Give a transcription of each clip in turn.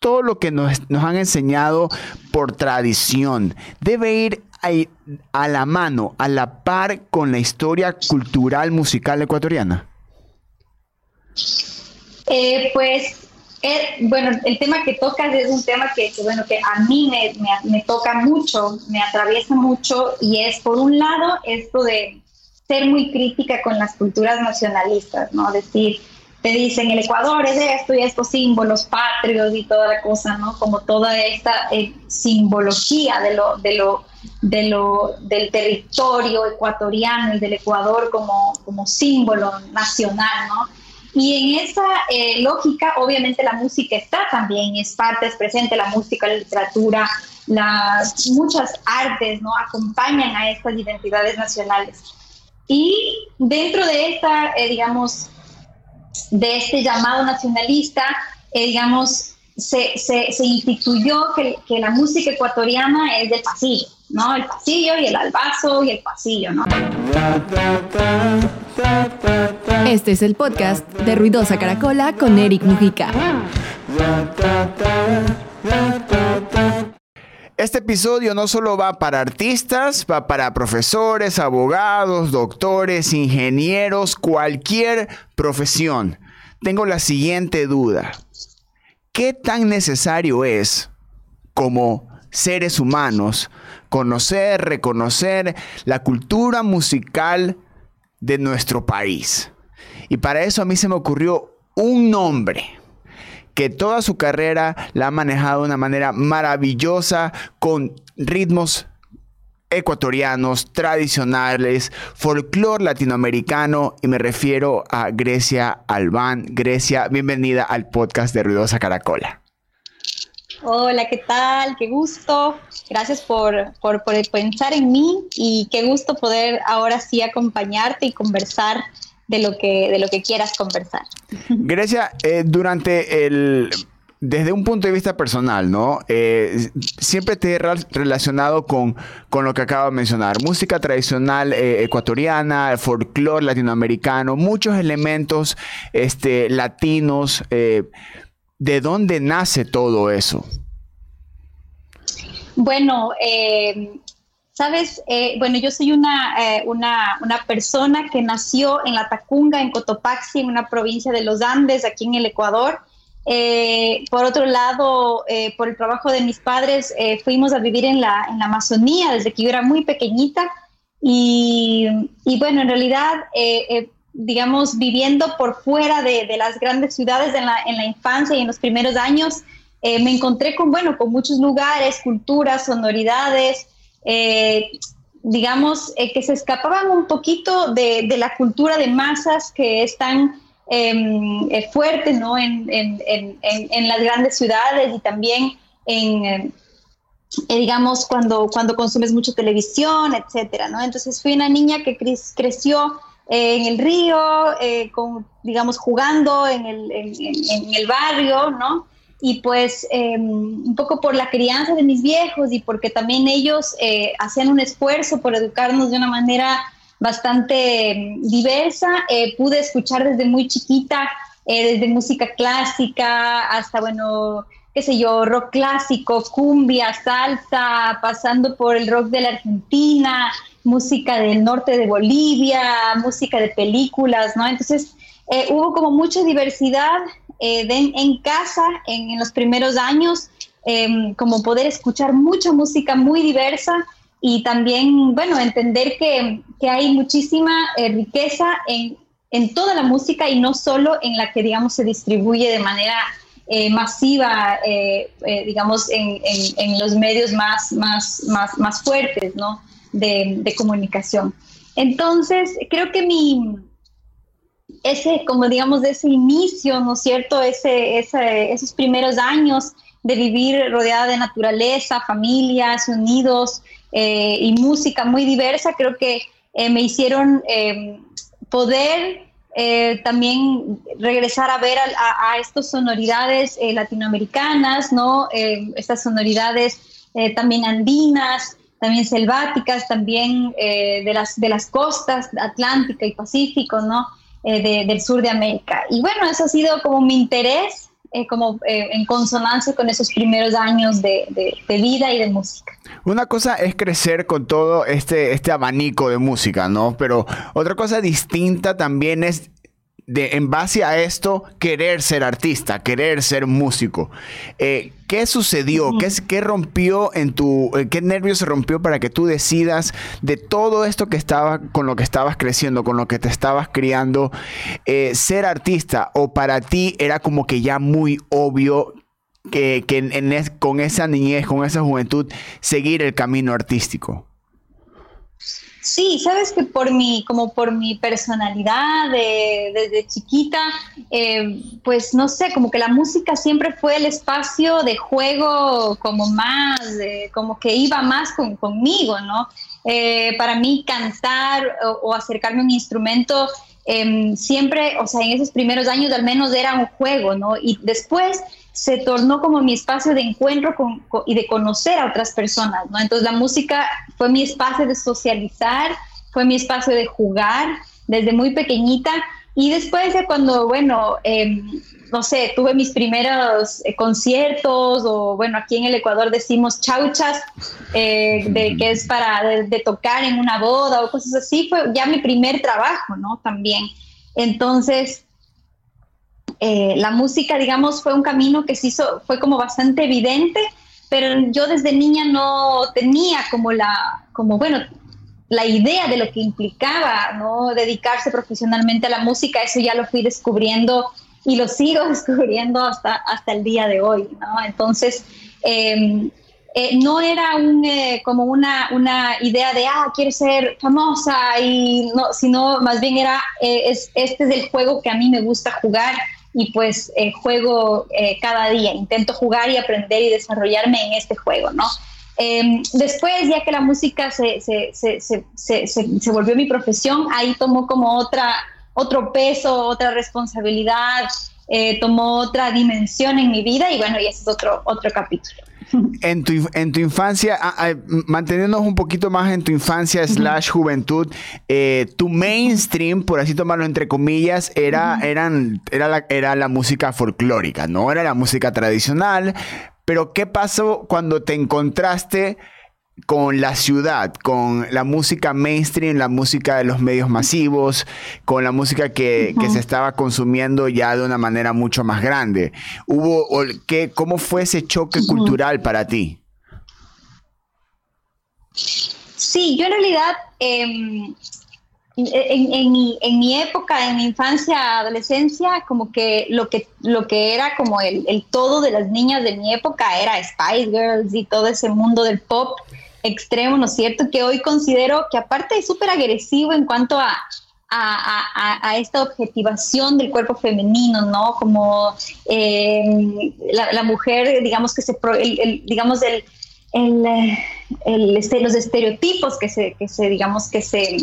todo lo que nos, han enseñado por tradición debe ir a, la mano, a la par con la historia cultural musical ecuatoriana? Eh, pues eh, bueno, el tema que tocas es un tema que, bueno, que a mí me, me, toca mucho, me atraviesa mucho y es, por un lado, esto de ser muy crítica con las culturas nacionalistas, ¿no? Decir, te dicen el Ecuador es esto y estos símbolos patrios y toda la cosa, ¿no? Como toda esta eh, simbología de lo, de lo, de lo, del territorio ecuatoriano y del Ecuador como, como símbolo nacional, ¿no? Y en esa eh, lógica, obviamente la música está también, es parte, es presente la música, la literatura, las muchas artes, ¿no? Acompañan a estas identidades nacionales. Y dentro de esta, eh, digamos, de este llamado nacionalista, eh, digamos, se, se, se instituyó que, que, la música ecuatoriana es del pasillo, ¿no? El pasillo y el albazo y el pasillo, ¿no? Este es el podcast de Ruidosa Caracola con Eric Mujica. Este episodio no solo va para artistas, va para profesores, abogados, doctores, ingenieros, cualquier profesión. Tengo la siguiente duda. ¿Qué tan necesario es como seres humanos conocer, reconocer la cultura musical de nuestro país? Y para eso a mí se me ocurrió un nombre que toda su carrera la ha manejado de una manera maravillosa con ritmos ecuatorianos, tradicionales, folclore latinoamericano y me refiero a Grecia Albán. Grecia, bienvenida al podcast de Ruidosa Caracola. Hola, ¿qué tal? Qué gusto. Gracias por, por, por pensar en mí y qué gusto poder ahora sí acompañarte y conversar de lo que, de lo que quieras conversar. Grecia, eh, durante el desde un punto de vista personal, ¿no? Eh, siempre te he relacionado con, con, lo que acabo de mencionar. Música tradicional eh, ecuatoriana, folclore latinoamericano, muchos elementos este, latinos. ¿De dónde nace todo eso? Bueno, Sabes, eh, bueno, yo soy una, eh, una, una, persona que nació en La Tacunga, en Cotopaxi, en una provincia de los Andes, aquí en el Ecuador. Eh, por otro lado, por el trabajo de mis padres, fuimos a vivir en la, en la, Amazonía desde que yo era muy pequeñita. Y, y bueno, en realidad, digamos, viviendo por fuera de, de, las grandes ciudades en la, en la infancia y en los primeros años, me encontré con, bueno, con muchos lugares, culturas, sonoridades. Eh, digamos, eh, que se escapaban un poquito de, la cultura de masas que es tan em, eh, fuerte ¿no? En, las grandes ciudades y también en, digamos, cuando, cuando consumes mucho televisión, etcétera, ¿no? Entonces fui una niña que creció en el río, con, digamos, jugando en el, en el barrio, ¿no? Y pues em, un poco por la crianza de mis viejos y porque también ellos eh, hacían un esfuerzo por educarnos de una manera bastante em, diversa, eh, pude escuchar desde muy chiquita, eh, desde música clásica hasta, bueno, qué sé yo, rock clásico, cumbia, salsa, pasando por el rock de la Argentina, música del norte de Bolivia, música de películas, ¿no? Entonces, hubo como mucha diversidad eh, en casa en, los primeros años, em, como poder escuchar mucha música muy diversa y también, bueno, entender que, que hay muchísima eh, riqueza en, en, toda la música y no solo en la que, digamos, se distribuye de manera eh, masiva, digamos, en, en, los medios más, más, más, más fuertes, ¿no? De, de comunicación. Entonces, creo que mi, ese, como digamos, de ese inicio, ¿no es cierto? Ese, esos primeros años de vivir rodeada de naturaleza, familias, unidos eh, y música muy diversa, creo que eh, me hicieron eh, poder también regresar a ver a, a, estas sonoridades latinoamericanas, ¿no? estas sonoridades también andinas, también selváticas, también de, las, de las costas Atlántica y Pacífico, ¿no? Eh, del sur de América. Y bueno, eso ha sido como mi interés eh, como eh, en consonancia con esos primeros años de, vida y de música. Una cosa es crecer con todo este, este abanico de música, ¿no? Pero otra cosa distinta también es de, en base a esto, querer ser artista, querer ser músico. Eh, ¿Qué sucedió? ¿Qué, ¿Qué, rompió en tu, qué nervio se rompió para que tú decidas de todo esto que estaba, con lo que estabas creciendo, con lo que te estabas criando, eh, ser artista? ¿O para ti era como que ya muy obvio que, con esa niñez, con esa juventud, seguir el camino artístico? Sí, sabes que por mi, como por mi personalidad desde chiquita, eh, pues no sé, como que la música siempre fue el espacio de juego como más, como que iba más conmigo, ¿no? Eh, para mí cantar o, acercarme a un instrumento em, siempre, o sea, en esos primeros años al menos era un juego, ¿no? Y después se tornó como mi espacio de encuentro y de conocer a otras personas, ¿no? Entonces la música fue mi espacio de socializar, fue mi espacio de jugar desde muy pequeñita y después de cuando, bueno, em, no sé, tuve mis primeros eh, conciertos o bueno, aquí en el Ecuador decimos chauchas, eh, de, que es para de, tocar en una boda o cosas así, fue ya mi primer trabajo, ¿no? También. Entonces, eh, la música, digamos, fue un camino que se hizo, fue como bastante evidente, pero yo desde niña no tenía como la, como bueno, la idea de lo que implicaba, ¿no? Dedicarse profesionalmente a la música, eso ya lo fui descubriendo y lo sigo descubriendo hasta, hasta el día de hoy, ¿no? Entonces, em, eh, no era un, eh, como una, una, idea de, ah, quiero ser famosa, y no, sino más bien era, es, este es el juego que a mí me gusta jugar y pues eh, juego eh, cada día, intento jugar y aprender y desarrollarme en este juego, ¿no? Em, después, ya que la música se, se, se, se, volvió mi profesión, ahí tomó como otra, otro peso, otra responsabilidad, eh, tomó otra dimensión en mi vida y bueno, y ese es otro, otro capítulo. En tu, en tu infancia, ah, ah, manteniéndonos un poquito más en tu infancia slash juventud, eh, tu mainstream, por así tomarlo entre comillas, era, eran, era, la, era la música folclórica, no era la música tradicional. Pero ¿qué pasó cuando te encontraste con la ciudad, con la música mainstream, la música de los medios masivos, con la música que, se estaba consumiendo ya de una manera mucho más grande. Hubo, ¿qué, ¿Cómo fue ese choque cultural para ti? Sí, yo en realidad, em, en, mi, época, en mi infancia, adolescencia, como que lo que, lo que era como el, el todo de las niñas de mi época era Spice Girls y todo ese mundo del pop extremo, ¿no es cierto? Que hoy considero que aparte es súper agresivo en cuanto a, a, esta objetivación del cuerpo femenino, ¿no? Como eh, la, mujer, digamos que se, el, digamos, el, el, este, los estereotipos que se, que se, digamos, que se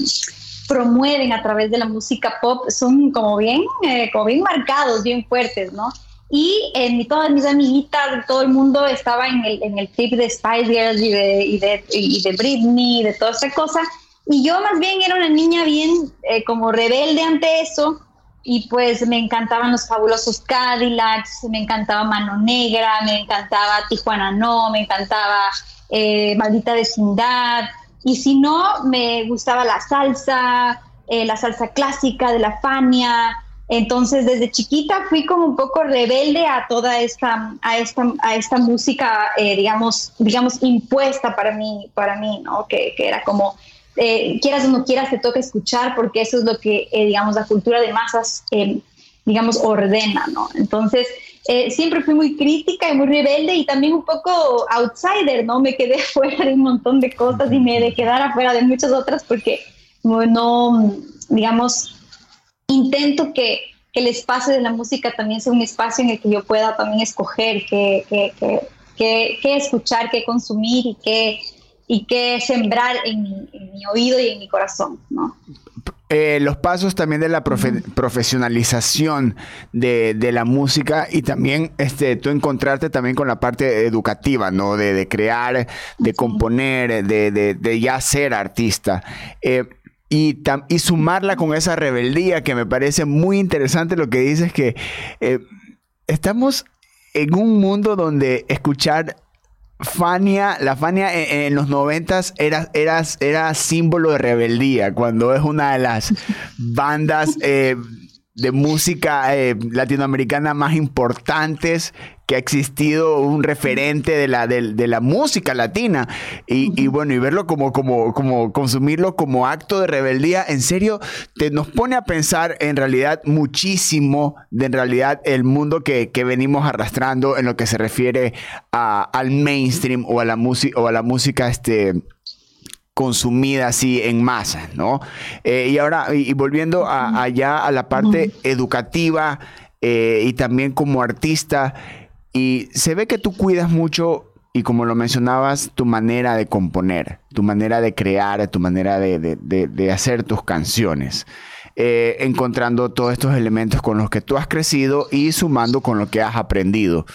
promueven a través de la música pop son como bien, eh, como bien marcados, bien fuertes, ¿no? Y en todas mis amiguitas, todo el mundo estaba en el, en el trip de Spice Girls y de, y de, y de Britney, de toda esa cosa. Y yo más bien era una niña bien eh, como rebelde ante eso. Y pues me encantaban los fabulosos Cadillacs, me encantaba Mano Negra, me encantaba Tijuana No, me encantaba eh, Maldita Vecindad. Y si no, me gustaba la salsa, eh, la salsa clásica de la Fania, entonces, desde chiquita fui como un poco rebelde a toda esta, a esta, a esta música, eh, digamos, digamos, impuesta para mí, para mí, ¿no? Que, que era como, eh, quieras o no quieras, te toca escuchar porque eso es lo que, eh, digamos, la cultura de masas, digamos, ordena, ¿no? Entonces, siempre fui muy crítica y muy rebelde y también un poco outsider, ¿no? Me quedé fuera de un montón de cosas y me de quedar afuera de muchas otras porque no digamos, intento que, el espacio de la música también sea un espacio en el que yo pueda también escoger qué, escuchar, qué consumir y qué, y qué sembrar en mi, oído y en mi corazón, eh, los pasos también de la profesionalización de, la música y también este, tú encontrarte también con la parte educativa, ¿no? De, crear, de componer, de, ya ser artista. Eh, y, y, sumarla con esa rebeldía que me parece muy interesante lo que dices que eh, estamos en un mundo donde escuchar Fania, la Fania en, los noventas era, era, era, símbolo de rebeldía, cuando es una de las bandas eh, de música eh, latinoamericana más importantes que ha existido un referente de la, de, la música latina. Y, bueno, y verlo como, como, como consumirlo como acto de rebeldía, en serio, te, nos pone a pensar en realidad muchísimo de en realidad el mundo que, venimos arrastrando en lo que se refiere al mainstream o a la música o a la música este consumida así en masa, ¿no? Eh, y ahora, y, volviendo allá a la parte educativa eh, y también como artista, y se ve que tú cuidas mucho, y como lo mencionabas, tu manera de componer, tu manera de crear, tu manera de, hacer tus canciones. Eh, encontrando todos estos elementos con los que tú has crecido y sumando con lo que has aprendido.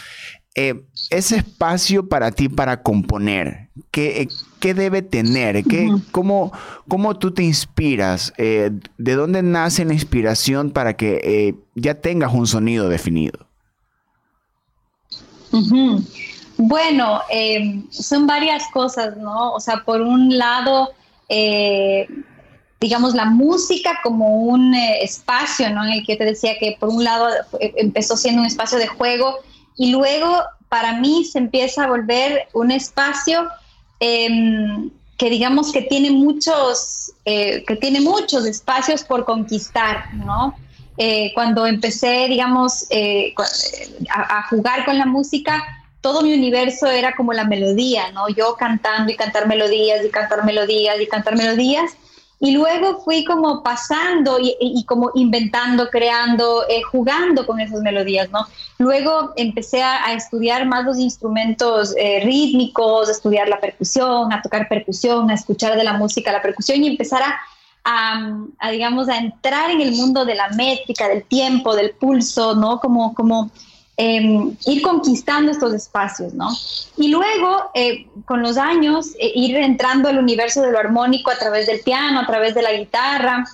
Eh, ese espacio para ti para componer, ¿qué, qué debe tener? ¿Qué, cómo, cómo, tú te inspiras? Eh, ¿De dónde nace la inspiración para que ya tengas un sonido definido? Bueno, em, son varias cosas, ¿no? O sea, por un lado, eh, digamos, la música como un eh, espacio, ¿no? En el que te decía que por un lado eh, empezó siendo un espacio de juego y luego para mí se empieza a volver un espacio em, que digamos que tiene muchos, que tiene muchos espacios por conquistar, ¿no? Eh, cuando empecé, digamos, eh, a, jugar con la música, todo mi universo era como la melodía, ¿no? Yo cantando y cantar melodías y cantar melodías y cantar melodías. Y luego fui como pasando y, como inventando, creando, eh, jugando con esas melodías, ¿no? Luego empecé a, estudiar más los instrumentos rítmicos, a estudiar la percusión, a tocar percusión, a escuchar de la música la percusión y empezar a a, digamos, a entrar en el mundo de la métrica, del tiempo, del pulso, ¿no? Como, como em, ir conquistando estos espacios, ¿no? Y luego, eh, con los años, eh, ir entrando al universo de lo armónico a través del piano, a través de la guitarra,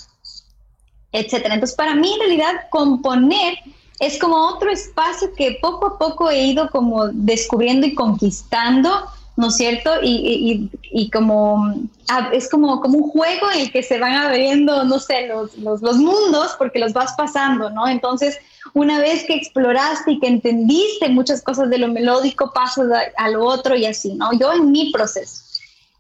etcétera. Entonces, para mí, en realidad, componer es como otro espacio que poco a poco he ido como descubriendo y conquistando ¿no es cierto? Y, como ah, es como, como un juego en el que se van abriendo, no sé, los, los, mundos porque los vas pasando, ¿no? Entonces, una vez que exploraste y que entendiste muchas cosas de lo melódico, pasas a, lo otro y así, ¿no? Yo en mi proceso.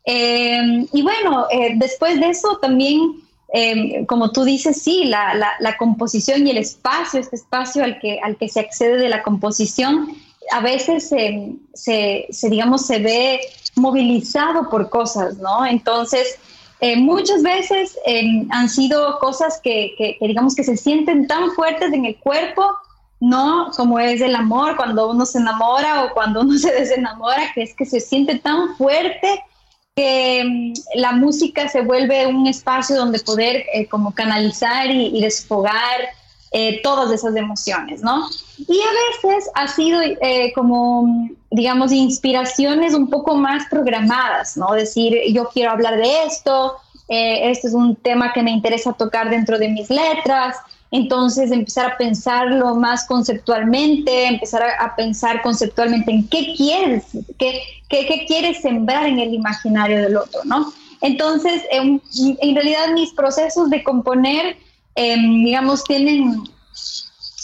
Em, y bueno, eh, después de eso también, em, como tú dices, sí, la, la, composición y el espacio, este espacio al que, al que se accede de la composición, a veces se, digamos, se ve movilizado por cosas, ¿no? Entonces, eh, muchas veces em, han sido cosas que, digamos, que se sienten tan fuertes en el cuerpo, ¿no? Como es el amor, cuando uno se enamora o cuando uno se desenamora, que es que se siente tan fuerte que em, la música se vuelve un espacio donde poder eh, como canalizar y desfogar eh, todas esas emociones, ¿no? Y a veces ha sido eh, como, digamos, inspiraciones un poco más programadas, ¿no? Decir, yo quiero hablar de esto, eh, este es un tema que me interesa tocar dentro de mis letras, entonces empezar a pensarlo más conceptualmente, empezar a, pensar conceptualmente en qué quieres, qué, qué, quieres sembrar en el imaginario del otro, ¿no? Entonces, en realidad mis procesos de componer Em, digamos, tienen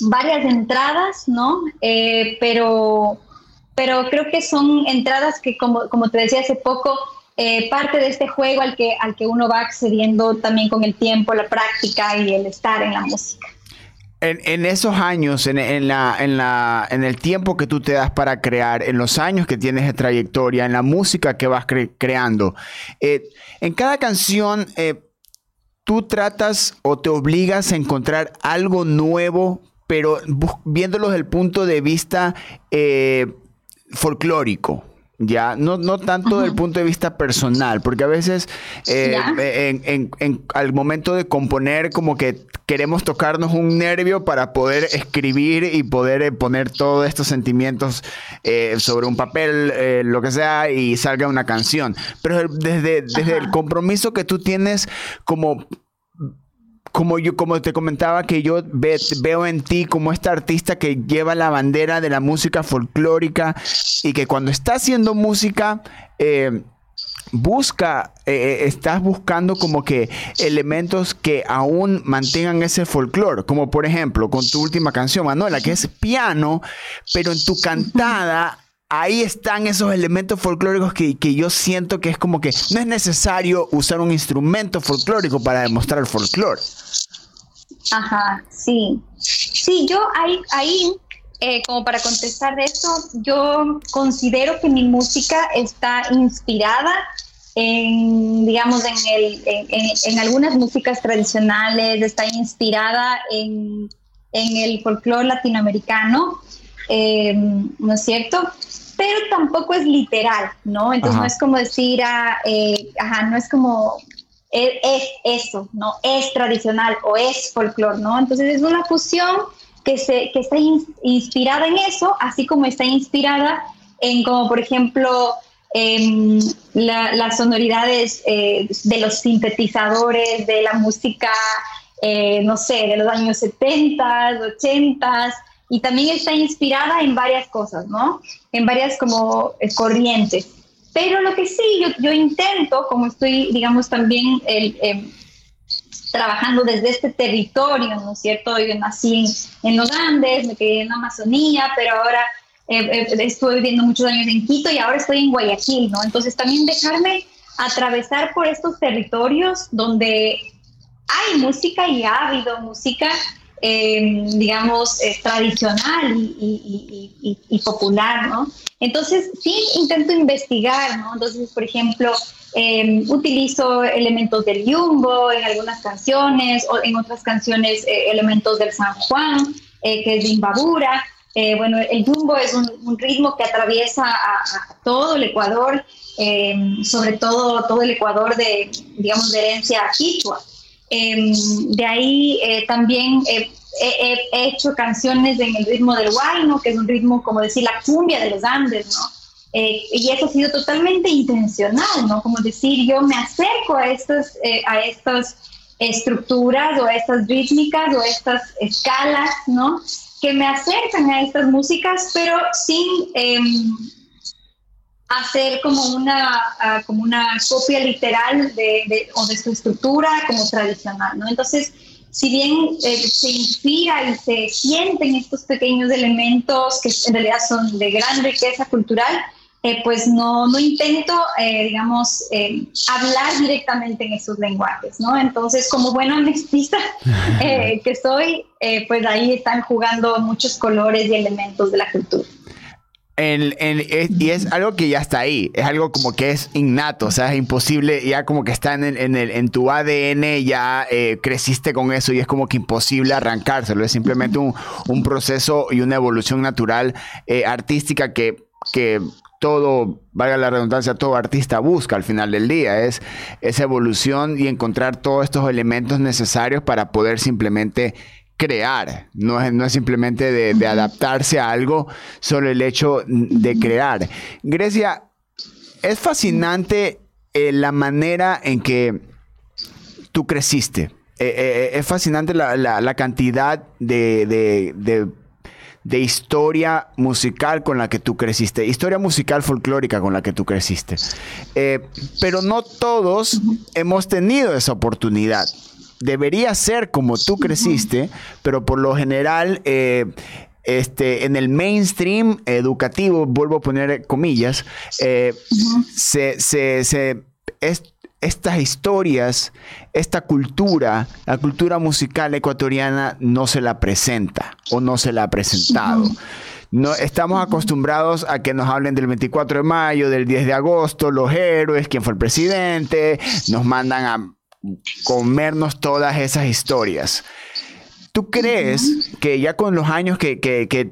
varias entradas, ¿no? Eh, pero, pero creo que son entradas que, como, como te decía hace poco, eh, parte de este juego al que, al que uno va accediendo también con el tiempo, la práctica y el estar en la música. En, esos años, en, en, la, en, la, en el tiempo que tú te das para crear, en los años que tienes de trayectoria, en la música que vas creando, eh, en cada canción, tú tratas o te obligas a encontrar algo nuevo, pero viéndolo desde el punto de vista eh, folclórico. Ya, no, no tanto desde el punto de vista personal, porque a veces eh, en, al momento de componer como que queremos tocarnos un nervio para poder escribir y poder eh, poner todos estos sentimientos sobre un papel, lo que sea, y salga una canción. Pero desde, desde el compromiso que tú tienes como como yo, como te comentaba, que yo veo en ti como esta artista que lleva la bandera de la música folclórica y que cuando está haciendo música, eh, busca, eh, eh, estás buscando como que elementos que aún mantengan ese folclore, como por ejemplo con tu última canción, Manuela, que es piano, pero en tu cantada ahí están esos elementos folclóricos que, yo siento que es como que no es necesario usar un instrumento folclórico para demostrar folclore. Ajá, sí. Sí, yo ahí, ahí eh, como para contestar de esto, yo considero que mi música está inspirada en, digamos, en, el, en, algunas músicas tradicionales, está inspirada en, el folclore latinoamericano, eh, ¿no es cierto? Pero tampoco es literal, ¿no? Entonces no es como decir, ah, eh, ajá, no es como es, eso, ¿no? Es tradicional o es folclore, ¿no? Entonces es una fusión que, se, que está inspirada en eso, así como está inspirada en como, por ejemplo, em, las sonoridades eh, de los sintetizadores, de la música, eh, no sé, de los años 70, 80, y también está inspirada en varias cosas, ¿no? En varias como eh, corrientes. Pero lo que sí, yo, yo intento, como estoy, digamos, también el, em, trabajando desde este territorio, ¿no es cierto? Yo nací en, los Andes, me quedé en la Amazonía, pero ahora eh, eh, estuve viviendo muchos años en Quito y ahora estoy en Guayaquil, ¿no? Entonces también dejarme atravesar por estos territorios donde hay música y ha habido música Em, digamos, tradicional y, popular, ¿no? Entonces, sí intento investigar, ¿no? Entonces, por ejemplo, em, utilizo elementos del yumbo en algunas canciones, o en otras canciones eh, elementos del San Juan, eh, que es de Imbabura. Eh, bueno, el yumbo es un, ritmo que atraviesa a, todo el Ecuador, em, sobre todo todo el Ecuador de, digamos, de herencia quichua. Em, de ahí eh, también eh, he, hecho canciones en el ritmo del huayno, que es un ritmo, como decir, la cumbia de los Andes, ¿no? Eh, y eso ha sido totalmente intencional, ¿no? Como decir, yo me acerco a estas, a estas estructuras o a estas rítmicas o a estas escalas, ¿no? Que me acercan a estas músicas, pero sin em, hacer como una, ah, como una copia literal de, o de su estructura como tradicional, ¿no? Entonces, si bien eh, se inspira y se sienten estos pequeños elementos que en realidad son de gran riqueza cultural, eh, pues no, no intento, eh, digamos, hablar directamente en esos lenguajes, ¿no? Entonces, como buena mestiza que soy, pues ahí están jugando muchos colores y elementos de la cultura y es algo que ya está ahí, es algo como que es innato, o sea, es imposible, ya como que está en, el, en tu ADN, ya eh, creciste con eso y es como que imposible arrancárselo, es simplemente un, proceso y una evolución natural eh, artística que, que todo, valga la redundancia, todo artista busca al final del día, es esa evolución y encontrar todos estos elementos necesarios para poder simplemente crear, no es, no es simplemente de, adaptarse a algo, solo el hecho de crear. Grecia, es fascinante eh, la manera en que tú creciste. Eh, eh, es fascinante la, cantidad de, de, historia musical con la que tú creciste, historia musical folclórica con la que tú creciste. pero no todos hemos tenido esa oportunidad debería ser como tú creciste, pero por lo general... Eh, este, en el mainstream educativo, vuelvo a poner comillas, eh, se, estas historias, esta cultura, la cultura musical ecuatoriana no se la presenta o no se la ha presentado. No, estamos acostumbrados a que nos hablen del 24 de mayo, del 10 de agosto, los héroes, quién fue el presidente, nos mandan a comernos todas esas historias. ¿Tú crees que ya con los años que,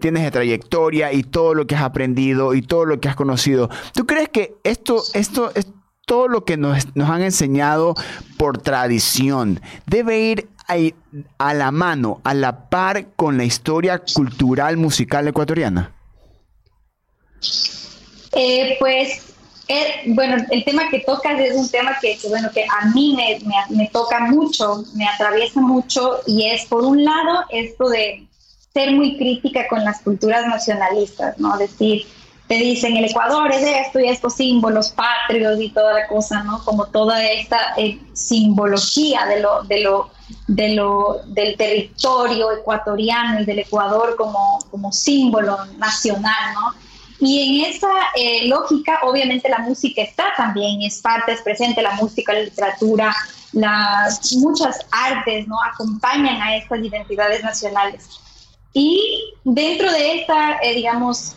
tienes de trayectoria y todo lo que has aprendido y todo lo que has conocido, ¿tú crees que esto, esto es todo lo que nos, han enseñado por tradición debe ir a, la mano, a la par con la historia cultural musical ecuatoriana? Eh, pues Eh, bueno, el tema que tocas es un tema que, bueno, que a mí me, me, toca mucho, me atraviesa mucho y es, por un lado, esto de ser muy crítica con las culturas nacionalistas, ¿no? Decir, te dicen el Ecuador es esto y estos símbolos patrios y toda la cosa, ¿no? Como toda esta eh, simbología de lo, de lo, de lo, del territorio ecuatoriano y del Ecuador como, como símbolo nacional, ¿no? Y en esa eh, lógica, obviamente la música está también, es parte, es presente la música, la literatura, las muchas artes, ¿no? Acompañan a estas identidades nacionales. Y dentro de esta, eh, digamos,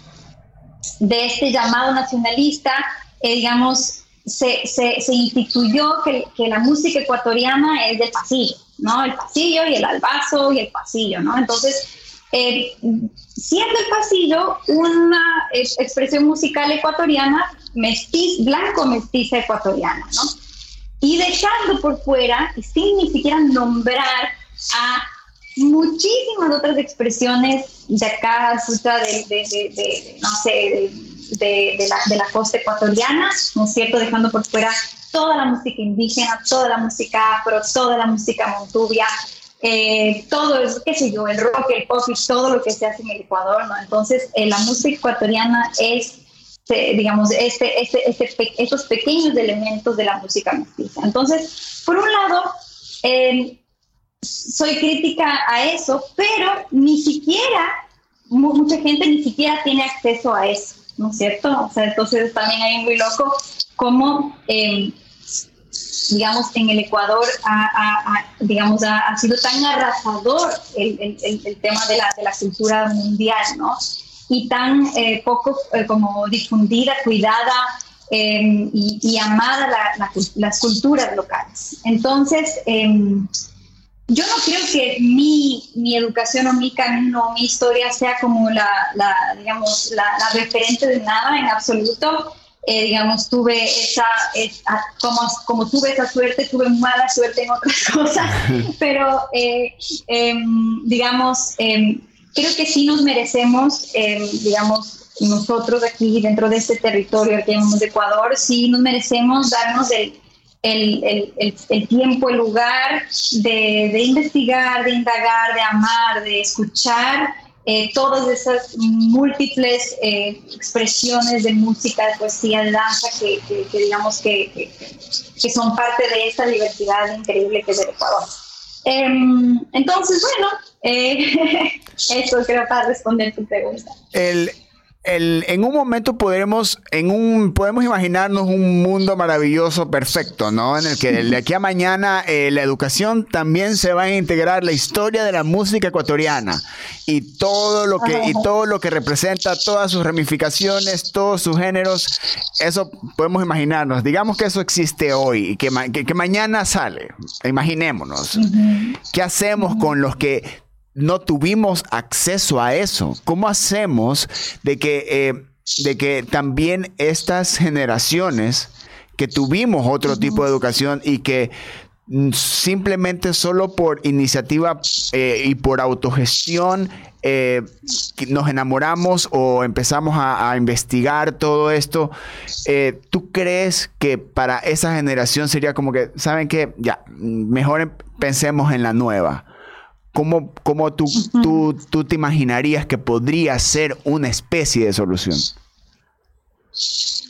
de este llamado nacionalista, eh, digamos, se, se, se instituyó que, que, la música ecuatoriana es del pasillo, ¿no? El pasillo y el albazo y el pasillo, ¿no? Entonces, eh, siendo el pasillo una expresión musical ecuatoriana, mestiz, blanco mestiza ecuatoriana, ¿no? Y dejando por fuera, sin ni siquiera nombrar a muchísimas otras expresiones de acá, de, de, no sé, la, de la costa ecuatoriana, ¿no es cierto? Dejando por fuera toda la música indígena, toda la música afro, toda la música montubia, eh, todo eso, qué sé yo, el rock, el pop y todo lo que se hace en el Ecuador, ¿no? Entonces, eh, la música ecuatoriana es, eh, digamos, este, este, este, estos pequeños elementos de la música mestiza. Entonces, por un lado, eh, soy crítica a eso, pero ni siquiera, mucha gente ni siquiera tiene acceso a eso, ¿no es cierto? O sea, entonces también hay muy loco como, em, digamos, en el Ecuador ha, digamos, ha, sido tan arrasador el, el, tema de la, de la, cultura mundial, ¿no? Y tan eh, poco eh, como difundida, cuidada em, y, amada las culturas locales. Entonces, em, yo no creo que mi, mi, educación o mi camino o mi historia sea como la, la digamos, la, referente de nada en absoluto. Eh, digamos, tuve esa, como, como tuve esa suerte, tuve mala suerte en otras cosas, pero eh, em, digamos, em, creo que sí nos merecemos, em, digamos, nosotros aquí dentro de este territorio, aquí en Ecuador, sí nos merecemos darnos el, el, el, el, tiempo, el lugar de, de, investigar, de indagar, de amar, de escuchar eh, todas esas múltiples eh, expresiones de música, poesía, de danza que, que, digamos que, que, son parte de esta diversidad increíble que es el Ecuador. Em, entonces, bueno, eh, eso creo para responder tu pregunta. En un momento podremos, en un, podemos imaginarnos un mundo maravilloso, perfecto, ¿no? En el que de aquí a mañana eh, la educación también se va a integrar la historia de la música ecuatoriana y todo lo que, y todo lo que representa, todas sus ramificaciones, todos sus géneros, eso podemos imaginarnos. Digamos que eso existe hoy y que, que, mañana sale. Imaginémonos. ¿Qué hacemos con los que no tuvimos acceso a eso. ¿Cómo hacemos de que, eh, de que también estas generaciones que tuvimos otro tipo de educación y que simplemente solo por iniciativa eh, y por autogestión eh, nos enamoramos o empezamos a, a investigar todo esto, ¿tú crees que para esa generación sería como que, ¿saben qué? Ya, mejor em, pensemos en la nueva? ¿Cómo, cómo tú, tú, tú, te imaginarías que podría ser una especie de solución?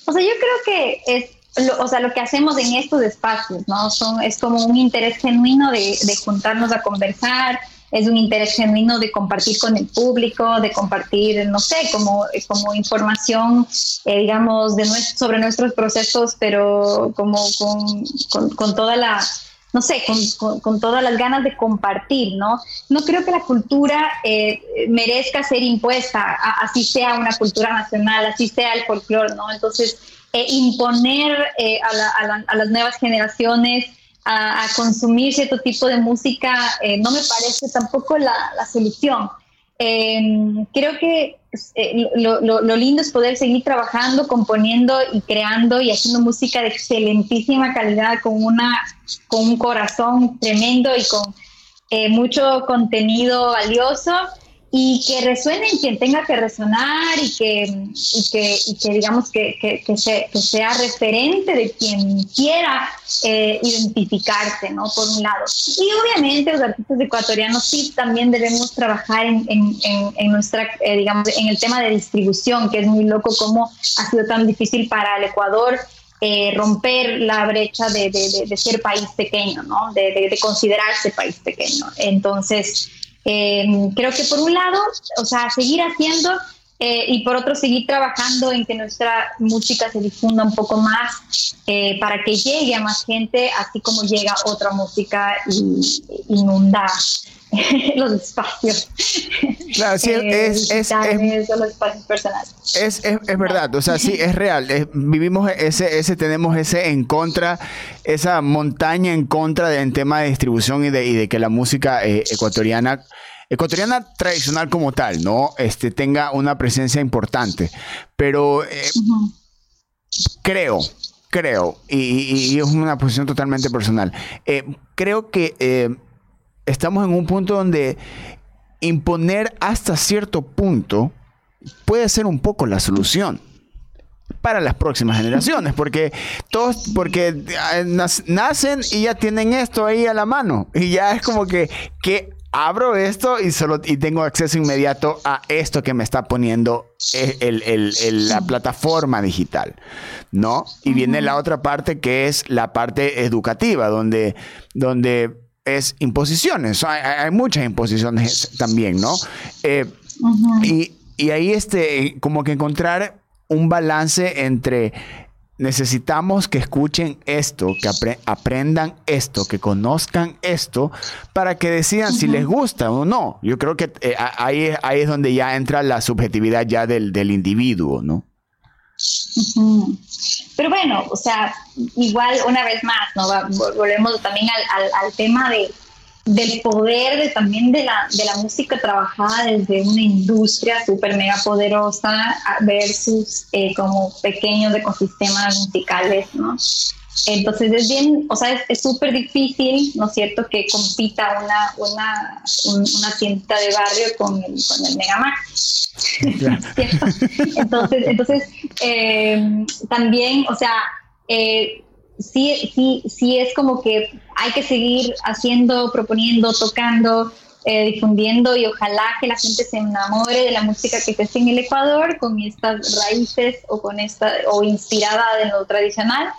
O sea, yo creo que es, lo, o sea, lo que hacemos en estos espacios, ¿no? Son, es como un interés genuino de, de juntarnos a conversar, es un interés genuino de compartir con el público, de compartir, no sé, como, como información, eh, digamos, de sobre nuestros procesos, pero como con, con, con toda la no sé, con, con, todas las ganas de compartir, ¿no? No creo que la cultura eh, merezca ser impuesta, así sea una cultura nacional, así sea el folclore, ¿no? Entonces, eh, imponer eh, a, a, las nuevas generaciones a, consumir cierto tipo de música no me parece tampoco la, la solución. Creo que eh, lo, lo, lindo es poder seguir trabajando, componiendo y creando y haciendo música de excelentísima calidad con, una, con un corazón tremendo y con eh, mucho contenido valioso. Y que resuene en quien tenga que resonar y que, y que, y que digamos que, que, que, sea referente de quien quiera eh, identificarse, ¿no? Por un lado. Y obviamente los artistas ecuatorianos sí también debemos trabajar en, en, en, nuestra, eh, digamos, en el tema de distribución, que es muy loco cómo ha sido tan difícil para el Ecuador eh, romper la brecha de, de, de, ser país pequeño, ¿no? De, de, considerarse país pequeño. Entonces, eh, creo que por un lado, o sea, seguir haciendo eh, y por otro seguir trabajando en que nuestra música se difunda un poco más eh, para que llegue a más gente, así como llega otra música y inunda los espacios. Claro, sí, es, es, es, los espacios personales. Es, es, verdad, o sea, sí, es real. vivimos ese, ese, tenemos ese en contra, esa montaña en contra de, en tema de distribución y de, y de que la música eh, ecuatoriana ecuatoriana tradicional como tal, ¿no? Este, tenga una presencia importante. Pero eh, creo, creo, y, es una posición totalmente personal, eh, creo que estamos en un punto donde imponer hasta cierto punto puede ser un poco la solución para las próximas generaciones, porque todos, porque eh, nacen y ya tienen esto ahí a la mano, y ya es como que, que abro esto y solo y tengo acceso inmediato a esto que me está poniendo el, la plataforma digital, ¿no? Y viene la otra parte que es la parte educativa, donde, donde es imposiciones. Hay, muchas imposiciones también, ¿no? Eh, y, y, ahí este, como que encontrar un balance entre necesitamos que escuchen esto, que aprendan esto, que conozcan esto, para que decidan si les gusta o no. Yo creo que eh, ahí, ahí es donde ya entra la subjetividad ya del, del individuo, ¿no? Pero bueno, o sea, igual una vez más, ¿no? volvemos también al, tema de, del poder de, también de la, de la música trabajada desde una industria súper mega poderosa versus eh, como pequeños ecosistemas musicales, ¿no? Entonces es bien, o sea, es súper difícil, ¿no es cierto?, que compita una, una, una tienda de barrio con el, con el Megamax. entonces, entonces eh, también, o sea, eh, sí, sí, sí es como que hay que seguir haciendo, proponiendo, tocando, eh, difundiendo y ojalá que la gente se enamore de la música que se hace en el Ecuador con estas raíces o con esta o inspirada de lo tradicional,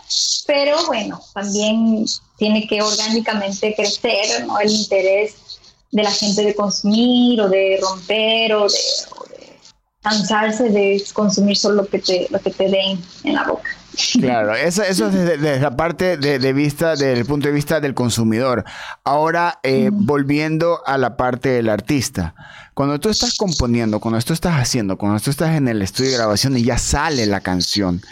pero bueno, también tiene que orgánicamente crecer ¿no? el interés de la gente de consumir o de romper o de, cansarse de consumir solo lo que te, lo que te den en la boca. Claro, eso, eso es desde, la parte de, vista, desde el punto de vista del consumidor. Ahora, eh, volviendo a la parte del artista. Cuando tú estás componiendo, cuando tú estás haciendo, cuando tú estás en el estudio de grabación y ya sale la canción,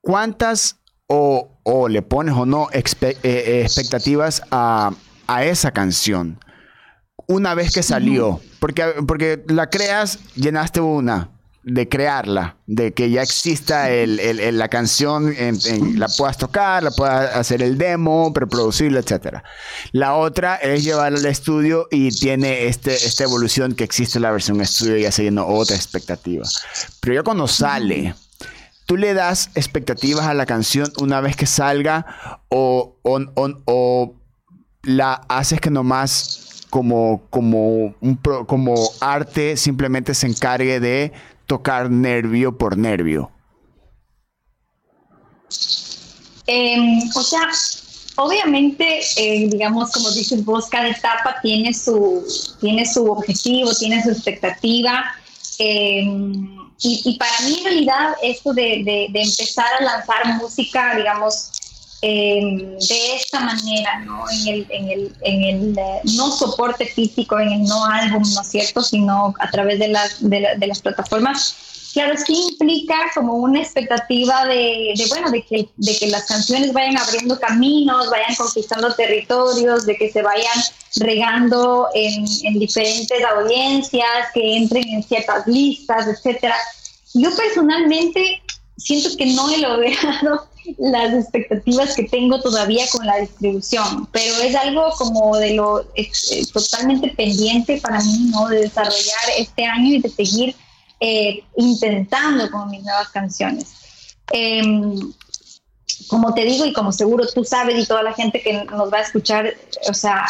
¿cuántas o, le pones o no eh, eh, expectativas a, a esa canción? una vez que salió. Porque, porque la creas, llenaste una de crearla, de que ya exista el, la canción, en, la puedas tocar, la puedas hacer el demo, preproducirla, etc. La otra es llevarla al estudio y tiene este, esta evolución que existe la versión estudio y hace otra expectativa. Pero ya cuando sale, tú le das expectativas a la canción una vez que salga o, o, o la haces que nomás como, como, un como arte simplemente se encargue de tocar nervio por nervio? Em, o sea, obviamente, eh, digamos, como dices vos, cada etapa tiene su, tiene su objetivo, tiene su expectativa. Em, y, para mí, en realidad, esto de, empezar a lanzar música, digamos, Em, de esta manera, ¿no? En el, en el, en el eh, no soporte físico, en el no álbum, ¿no es cierto?, sino a través de las, de, de las plataformas. Claro, sí implica como una expectativa de, de, bueno, de que, de que las canciones vayan abriendo caminos, vayan conquistando territorios, de que se vayan regando en, en diferentes audiencias, que entren en ciertas listas, etcétera. Yo personalmente siento que no he logrado las expectativas que tengo todavía con la distribución, pero es algo como de lo eh, totalmente pendiente para mí, ¿no? De desarrollar este año y de seguir eh, intentando con mis nuevas canciones. Em, como te digo y como seguro tú sabes y toda la gente que nos va a escuchar, o sea,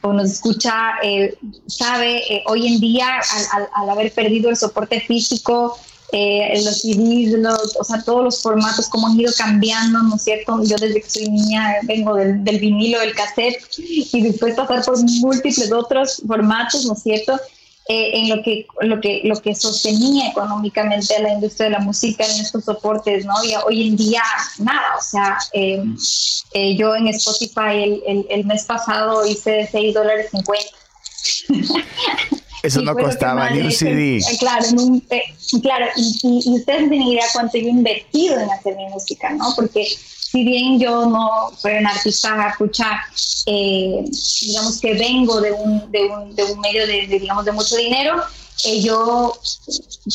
o nos escucha, eh, sabe, hoy en día, al, haber perdido el soporte físico, eh, los CDs, o sea, todos los formatos, cómo han ido cambiando, ¿no es cierto? Yo desde que soy niña vengo del, vinilo, del cassette, y después pasar por múltiples otros formatos, ¿no es cierto? Eh, en lo que, lo, que, lo que sostenía económicamente a la industria de la música en estos soportes, ¿no? Y hoy en día, nada, o sea, eh, yo en Spotify el, el, mes pasado hice 6 dólares 50. Eso no costaba ni un CD. Claro, eh, claro y, ustedes tienen idea cuánto yo he invertido en hacer mi música, ¿no? Porque si bien yo no soy una artista escucha, eh, digamos que vengo de un, de un, de un medio de, digamos, de mucho dinero, eh, yo,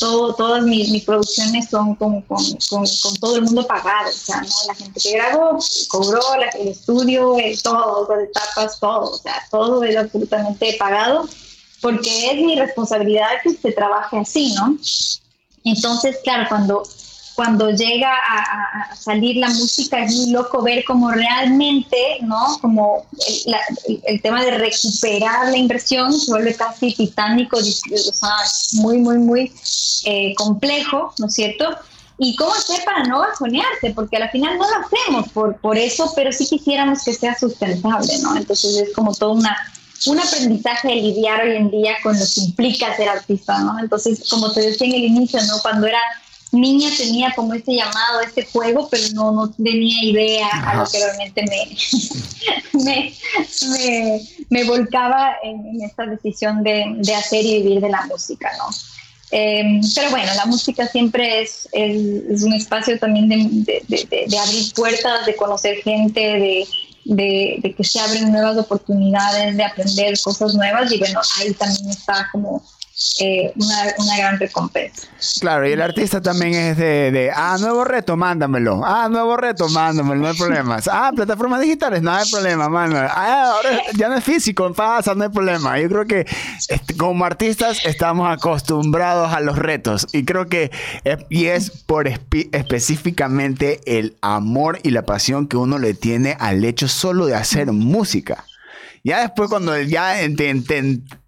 todo, todas mis, mis producciones son con, con, con, todo el mundo pagado, o sea, ¿no? la gente que grabó, cobró, el estudio, todo, las etapas, todo, o sea, todo es absolutamente pagado porque es mi responsabilidad que se trabaje así, ¿no? Entonces, claro, cuando, cuando llega a, salir la música es muy loco ver cómo realmente, ¿no? Como el, tema de recuperar la inversión se vuelve casi titánico, o sea, muy, muy, muy eh, complejo, ¿no es cierto? y cómo hacer para no bajonearse, porque al final no lo hacemos por, por eso, pero sí quisiéramos que sea sustentable, ¿no? Entonces es como toda una, un aprendizaje de lidiar hoy en día con lo que implica ser artista, ¿no? Entonces, como te decía en el inicio, ¿no? Cuando era niña tenía como este llamado, este juego, pero no, no tenía idea a lo que realmente me, me, me, volcaba en, esta decisión de, de, hacer y vivir de la música, ¿no? Em, pero bueno, la música siempre es, es, un espacio también de, de, de abrir puertas, de conocer gente, de de, que se abren nuevas oportunidades de aprender cosas nuevas y bueno, ahí también está como eh, una, gran recompensa. Claro, y el artista también es de, ah, nuevo reto, mándamelo. Ah, nuevo reto, mándamelo, no hay problema. Ah, plataformas digitales, no hay problema, mano. Ah, ahora ya no es físico, pasa, no hay problema. Yo creo que este, como artistas estamos acostumbrados a los retos y creo que y es por específicamente el amor y la pasión que uno le tiene al hecho solo de hacer música. Ya después cuando ya te,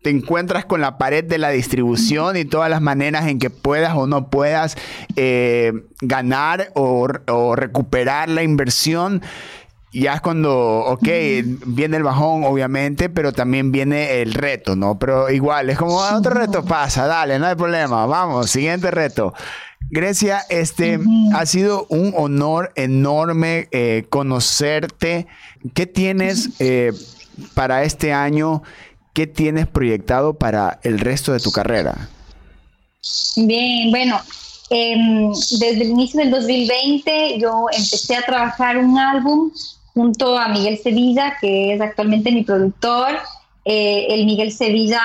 encuentras con la pared de la distribución y todas las maneras en que puedas o no puedas eh, ganar o, recuperar la inversión, ya es cuando, ok, viene el bajón, obviamente, pero también viene el reto, ¿no? Pero igual, es como, ah, otro reto pasa, dale, no hay problema, vamos, siguiente reto. Grecia, este ha sido un honor enorme eh, conocerte. ¿Qué tienes eh, para este año, ¿qué tienes proyectado para el resto de tu carrera? Bien, bueno, em, desde el inicio del 2020 yo empecé a trabajar un álbum junto a Miguel Sevilla, que es actualmente mi productor. Eh, el Miguel Sevilla,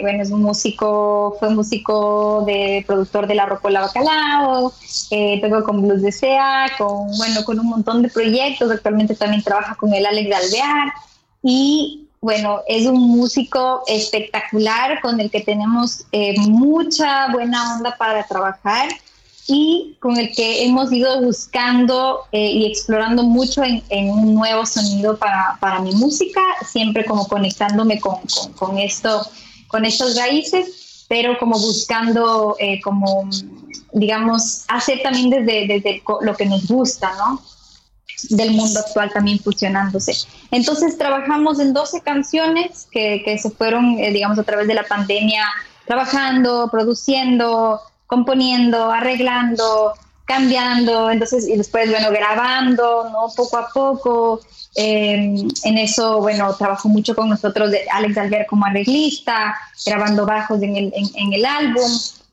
bueno, es un músico, fue músico de productor de La Rocola Bacalao, eh, con Blues de Sea, con, bueno, con un montón de proyectos. Actualmente también trabaja con el Alex de Alvear y bueno, es un músico espectacular con el que tenemos eh, mucha buena onda para trabajar y con el que hemos ido buscando eh, y explorando mucho en, un nuevo sonido para, para, mi música, siempre como conectándome con, con, esto, con estas raíces, pero como buscando, eh, como, digamos, hacer también desde, desde lo que nos gusta, ¿no? Del mundo actual también fusionándose. Entonces trabajamos en 12 canciones que, que se fueron, eh, digamos, a través de la pandemia, trabajando, produciendo, componiendo, arreglando, cambiando, entonces, y después, bueno, grabando, ¿no? Poco a poco. Em, en eso, bueno, trabajo mucho con nosotros, de Alex Alver como arreglista, grabando bajos en el, en el álbum.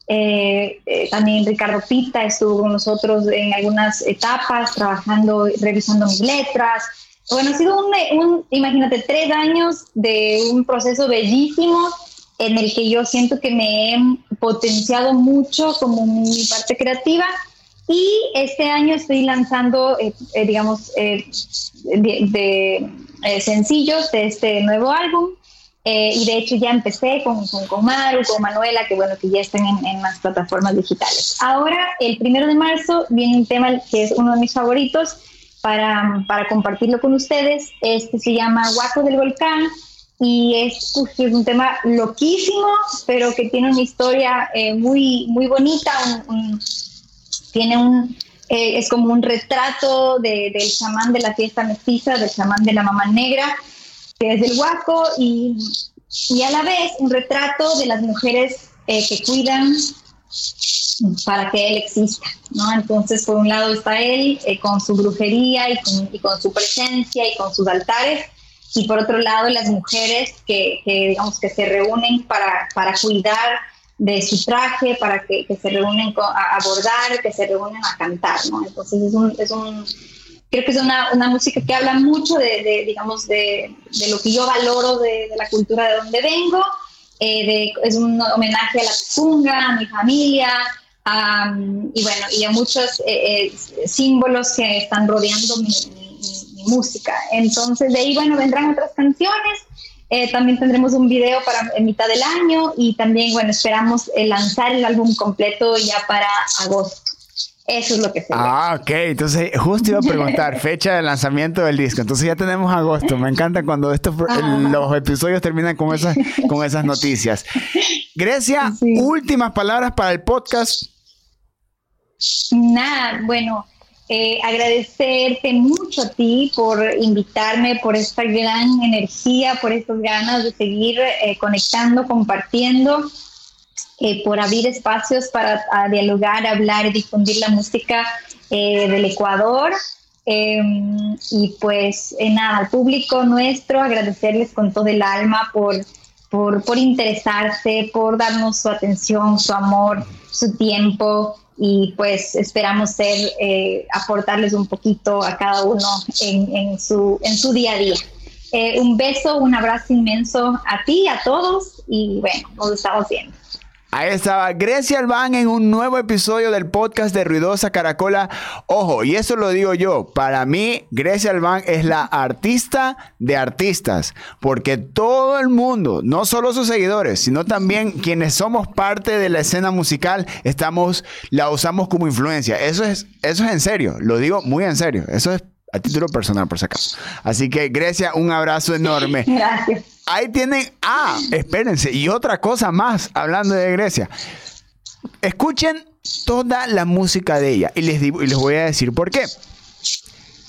Eh, eh, también Ricardo Pita estuvo con nosotros en algunas etapas, trabajando, revisando mis letras. Bueno, ha sido un, imagínate, tres años de un proceso bellísimo en el que yo siento que me he potenciado mucho como mi parte creativa Y este año estoy lanzando, eh, eh, digamos, eh, de, sencillos de este nuevo álbum. Y de hecho ya empecé con, con, con, Maru, con Manuela, que bueno, que ya están en, en, las plataformas digitales. Ahora, el primero de marzo, viene un tema que es uno de mis favoritos para, para compartirlo con ustedes. Este se llama Guaco del Volcán y es, es, un tema loquísimo, pero que tiene una historia muy, muy bonita, un tiene un, eh, es como un retrato de, del chamán de la fiesta mestiza, del chamán de la mamá negra, que es del Huaco, y, y a la vez un retrato de las mujeres eh, que cuidan para que él exista, ¿no? Entonces, por un lado está él eh, con su brujería y con, su presencia y con sus altares, y por otro lado las mujeres que, digamos, que se reúnen para, para cuidar de su traje para que, se reúnen a abordar, que se reúnen a cantar, ¿no? Entonces es un creo que es una, una, música que habla mucho de, de digamos, de, de, lo que yo valoro de, de, la cultura de donde vengo, eh, es un homenaje a la Tuzunga, a mi familia, y bueno, y a muchos eh, eh, símbolos que están rodeando mi, mi, mi, música. Entonces de ahí, bueno, vendrán otras canciones, eh, también tendremos un video para en mitad del año y también, bueno, esperamos eh, lanzar el álbum completo ya para agosto. Eso es lo que se Ah, ok. Entonces, justo iba a preguntar, fecha de lanzamiento del disco. Entonces ya tenemos agosto. Me encanta cuando estos los episodios terminan con esas, con esas noticias. Grecia, últimas palabras para el podcast. Nada, bueno, eh, agradecerte mucho a ti por invitarme, por esta gran energía, por estas ganas de seguir eh, conectando, compartiendo, eh, por abrir espacios para dialogar, hablar y difundir la música del Ecuador. Em, y pues nada, al público nuestro, agradecerles con todo el alma por, por, por interesarse, por darnos su atención, su amor, su tiempo y pues esperamos ser, eh, aportarles un poquito a cada uno en, en, su, en su día a día. Eh, un beso, un abrazo inmenso a ti, a todos y bueno, nos estamos viendo. Ahí estaba Grecia Albán en un nuevo episodio del podcast de Ruidosa Caracola. Ojo, y eso lo digo yo, para mí Grecia Albán es la artista de artistas, porque todo el mundo, no solo sus seguidores, sino también quienes somos parte de la escena musical, estamos, la usamos como influencia. Eso es, eso es en serio, lo digo muy en serio. Eso es a título personal, por si acaso. Así que, Grecia, un abrazo enorme. Gracias. Ahí tienen. Ah, espérense. Y otra cosa más, hablando de Grecia. Escuchen toda la música de ella. Y les, digo, y les voy a decir por qué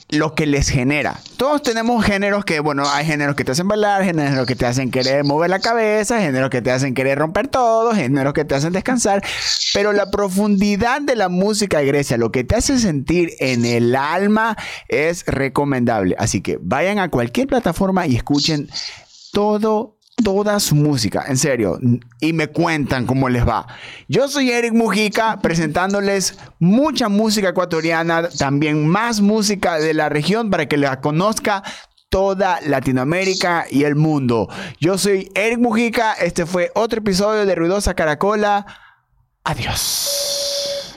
lo que les genera. Todos tenemos géneros que, bueno, hay géneros que te hacen bailar, géneros que te hacen querer mover la cabeza, géneros que te hacen querer romper todo, géneros que te hacen descansar, pero la profundidad de la música de Grecia, lo que te hace sentir en el alma es recomendable. Así que vayan a cualquier plataforma y escuchen todo toda su música, en serio, y me cuentan cómo les va. Yo soy Eric Mujica presentándoles mucha música ecuatoriana, también más música de la región para que la conozca toda Latinoamérica y el mundo. Yo soy Eric Mujica, este fue otro episodio de Ruidosa Caracola. Adiós.